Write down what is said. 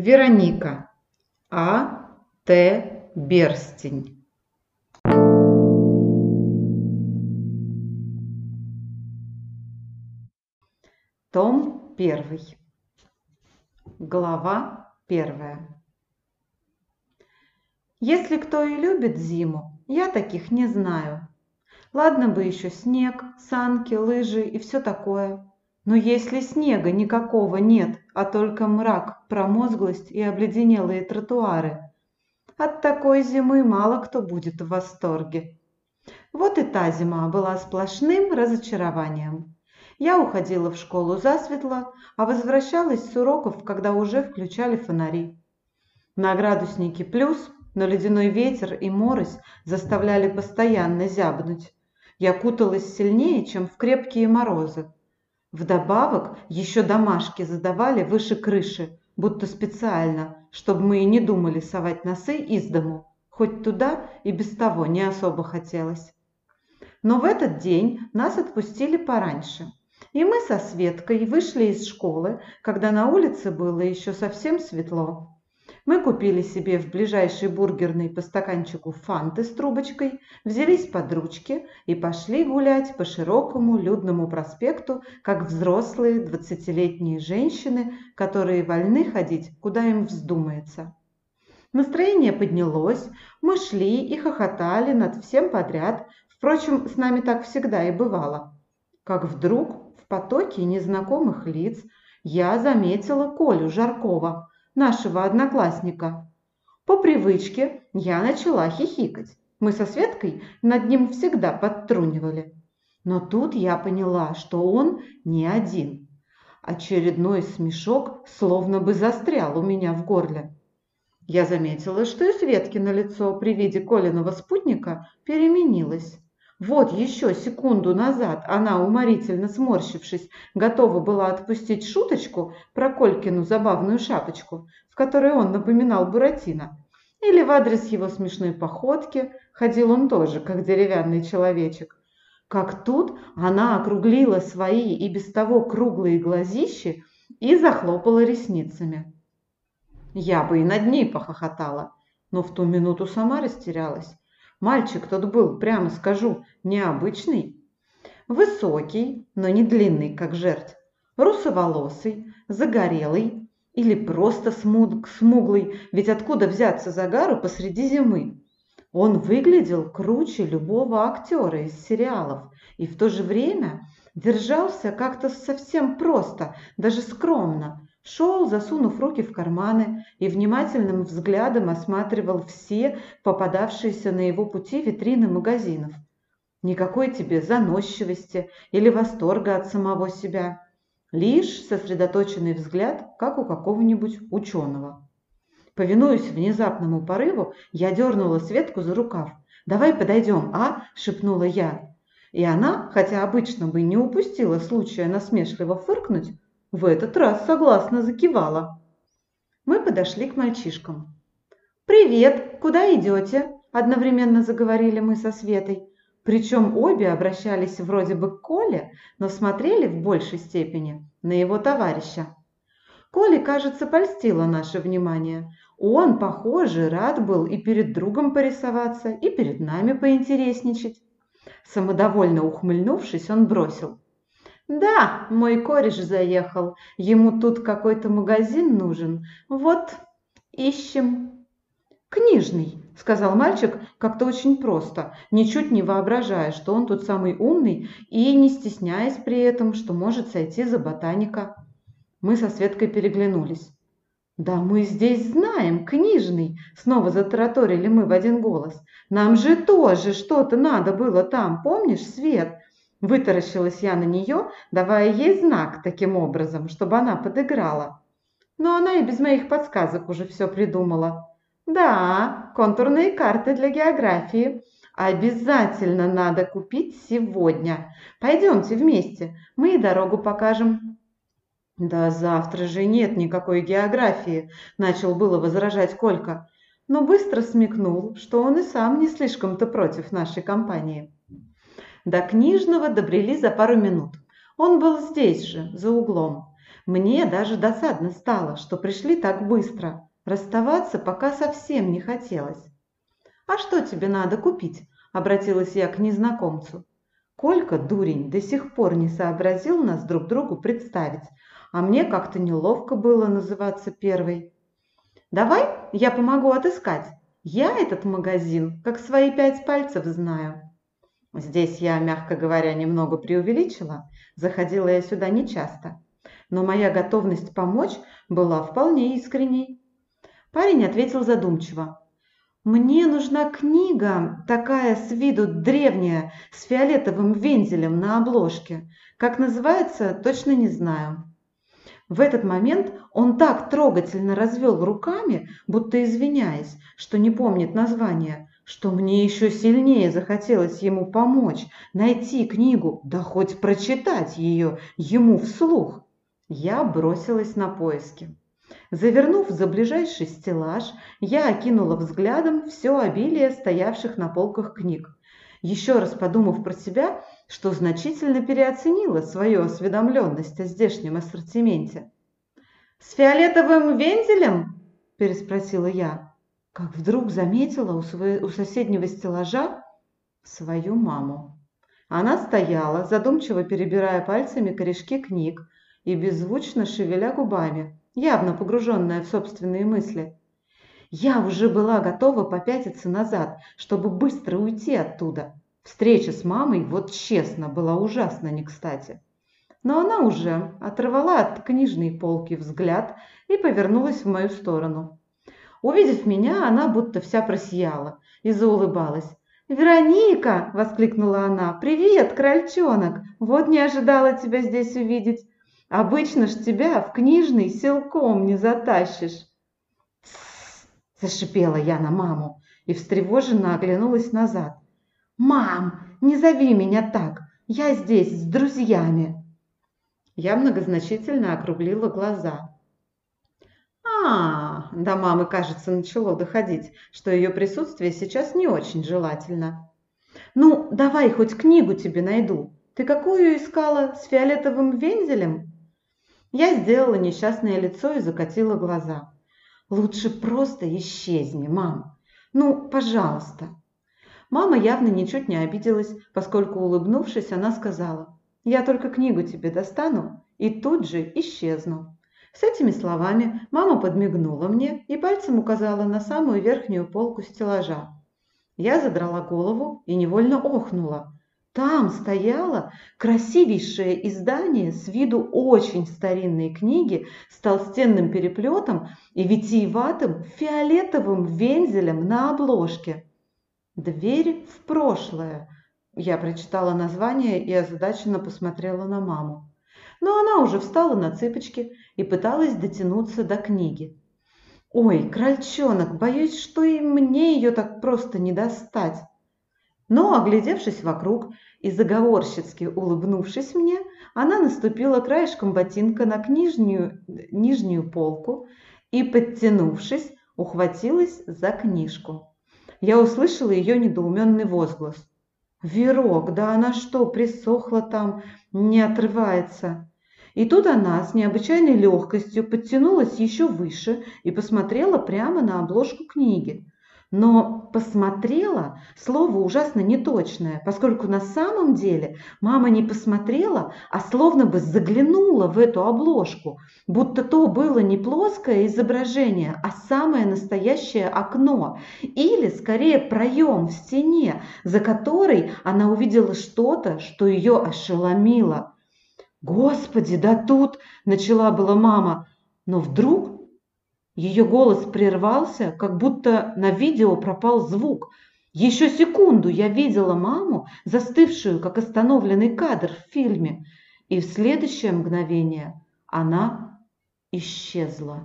Вероника. А. Т. Берстень. Том первый. Глава первая. Если кто и любит зиму, я таких не знаю. Ладно бы еще снег, санки, лыжи и все такое. Но если снега никакого нет, а только мрак, промозглость и обледенелые тротуары, от такой зимы мало кто будет в восторге. Вот и та зима была сплошным разочарованием. Я уходила в школу засветло, а возвращалась с уроков, когда уже включали фонари. На градуснике плюс, но ледяной ветер и морось заставляли постоянно зябнуть. Я куталась сильнее, чем в крепкие морозы. Вдобавок еще домашки задавали выше крыши, будто специально, чтобы мы и не думали совать носы из дому, хоть туда и без того не особо хотелось. Но в этот день нас отпустили пораньше, и мы со Светкой вышли из школы, когда на улице было еще совсем светло. Мы купили себе в ближайшей бургерной по стаканчику фанты с трубочкой, взялись под ручки и пошли гулять по широкому людному проспекту, как взрослые двадцатилетние женщины, которые вольны ходить, куда им вздумается. Настроение поднялось, мы шли и хохотали над всем подряд, впрочем, с нами так всегда и бывало. Как вдруг в потоке незнакомых лиц я заметила Колю Жаркова – нашего одноклассника. По привычке я начала хихикать. Мы со Светкой над ним всегда подтрунивали. Но тут я поняла, что он не один. Очередной смешок словно бы застрял у меня в горле. Я заметила, что и Светкино лицо при виде Колиного спутника переменилось. Вот еще секунду назад она, уморительно сморщившись, готова была отпустить шуточку про Колькину забавную шапочку, в которой он напоминал Буратино. Или в адрес его смешной походки, ходил он тоже, как деревянный человечек. Как тут она округлила свои и без того круглые глазищи и захлопала ресницами. Я бы и над ней похохотала, но в ту минуту сама растерялась. Мальчик тот был, прямо скажу, необычный. Высокий, но не длинный, как жертв. Русоволосый, загорелый или просто смуг, смуглый, ведь откуда взяться загару посреди зимы? Он выглядел круче любого актера из сериалов и в то же время держался как-то совсем просто, даже скромно, Шел, засунув руки в карманы, и внимательным взглядом осматривал все попадавшиеся на его пути витрины магазинов. Никакой тебе заносчивости или восторга от самого себя. Лишь сосредоточенный взгляд, как у какого-нибудь ученого. Повинуясь внезапному порыву, я дернула Светку за рукав. «Давай подойдем, а?» – шепнула я. И она, хотя обычно бы не упустила случая насмешливо фыркнуть, в этот раз согласно закивала. Мы подошли к мальчишкам. «Привет! Куда идете?» – одновременно заговорили мы со Светой. Причем обе обращались вроде бы к Коле, но смотрели в большей степени на его товарища. Коле, кажется, польстило наше внимание. Он, похоже, рад был и перед другом порисоваться, и перед нами поинтересничать. Самодовольно ухмыльнувшись, он бросил. «Да, мой кореш заехал. Ему тут какой-то магазин нужен. Вот, ищем». «Книжный», – сказал мальчик как-то очень просто, ничуть не воображая, что он тут самый умный и не стесняясь при этом, что может сойти за ботаника. Мы со Светкой переглянулись. «Да мы здесь знаем, книжный!» – снова затараторили мы в один голос. «Нам же тоже что-то надо было там, помнишь, Свет? Вытаращилась я на нее, давая ей знак таким образом, чтобы она подыграла. Но она и без моих подсказок уже все придумала. Да, контурные карты для географии. Обязательно надо купить сегодня. Пойдемте вместе, мы и дорогу покажем. Да завтра же нет никакой географии, начал было возражать Колька, но быстро смекнул, что он и сам не слишком-то против нашей компании. До книжного добрели за пару минут. Он был здесь же, за углом. Мне даже досадно стало, что пришли так быстро. Расставаться пока совсем не хотелось. «А что тебе надо купить?» – обратилась я к незнакомцу. Колька, дурень, до сих пор не сообразил нас друг другу представить, а мне как-то неловко было называться первой. «Давай я помогу отыскать. Я этот магазин как свои пять пальцев знаю». Здесь я, мягко говоря, немного преувеличила. Заходила я сюда нечасто. Но моя готовность помочь была вполне искренней. Парень ответил задумчиво. Мне нужна книга, такая с виду древняя, с фиолетовым вензелем на обложке. Как называется, точно не знаю. В этот момент он так трогательно развел руками, будто извиняясь, что не помнит название, что мне еще сильнее захотелось ему помочь, найти книгу, да хоть прочитать ее ему вслух. Я бросилась на поиски. Завернув за ближайший стеллаж, я окинула взглядом все обилие стоявших на полках книг. Еще раз подумав про себя, что значительно переоценила свою осведомленность о здешнем ассортименте. «С фиолетовым вензелем?» – переспросила я, как вдруг заметила у, своего, у соседнего стеллажа свою маму. Она стояла, задумчиво перебирая пальцами корешки книг и беззвучно шевеля губами явно погруженная в собственные мысли. Я уже была готова попятиться назад, чтобы быстро уйти оттуда. Встреча с мамой, вот честно, была ужасно не кстати. Но она уже оторвала от книжной полки взгляд и повернулась в мою сторону. Увидев меня, она будто вся просияла и заулыбалась. «Вероника!» – воскликнула она. «Привет, крольчонок! Вот не ожидала тебя здесь увидеть. Обычно ж тебя в книжный силком не затащишь. «Тссс!» – зашипела я на маму и встревоженно оглянулась назад. «Мам, не зови меня так! Я здесь с друзьями!» Я многозначительно округлила глаза. А, до мамы, кажется, начало доходить, что ее присутствие сейчас не очень желательно. «Ну, давай хоть книгу тебе найду. Ты какую искала, с фиолетовым вензелем?» Я сделала несчастное лицо и закатила глаза. «Лучше просто исчезни, мам. Ну, пожалуйста». Мама явно ничуть не обиделась, поскольку, улыбнувшись, она сказала, «Я только книгу тебе достану и тут же исчезну». С этими словами мама подмигнула мне и пальцем указала на самую верхнюю полку стеллажа. Я задрала голову и невольно охнула. Там стояло красивейшее издание с виду очень старинной книги с толстенным переплетом и витиеватым фиолетовым вензелем на обложке. «Дверь в прошлое», я прочитала название и озадаченно посмотрела на маму. Но она уже встала на цыпочки и пыталась дотянуться до книги. «Ой, крольчонок, боюсь, что и мне ее так просто не достать». Но, оглядевшись вокруг и заговорщицки улыбнувшись мне, она наступила краешком ботинка на нижнюю, нижнюю полку и, подтянувшись, ухватилась за книжку. Я услышала ее недоуменный возглас. «Верок, да она что, присохла там, не отрывается?» И тут она с необычайной легкостью подтянулась еще выше и посмотрела прямо на обложку книги. Но посмотрела – слово ужасно неточное, поскольку на самом деле мама не посмотрела, а словно бы заглянула в эту обложку, будто то было не плоское изображение, а самое настоящее окно, или скорее проем в стене, за которой она увидела что-то, что ее ошеломило. «Господи, да тут!» – начала была мама, но вдруг ее голос прервался, как будто на видео пропал звук. Еще секунду я видела маму, застывшую, как остановленный кадр в фильме, и в следующее мгновение она исчезла.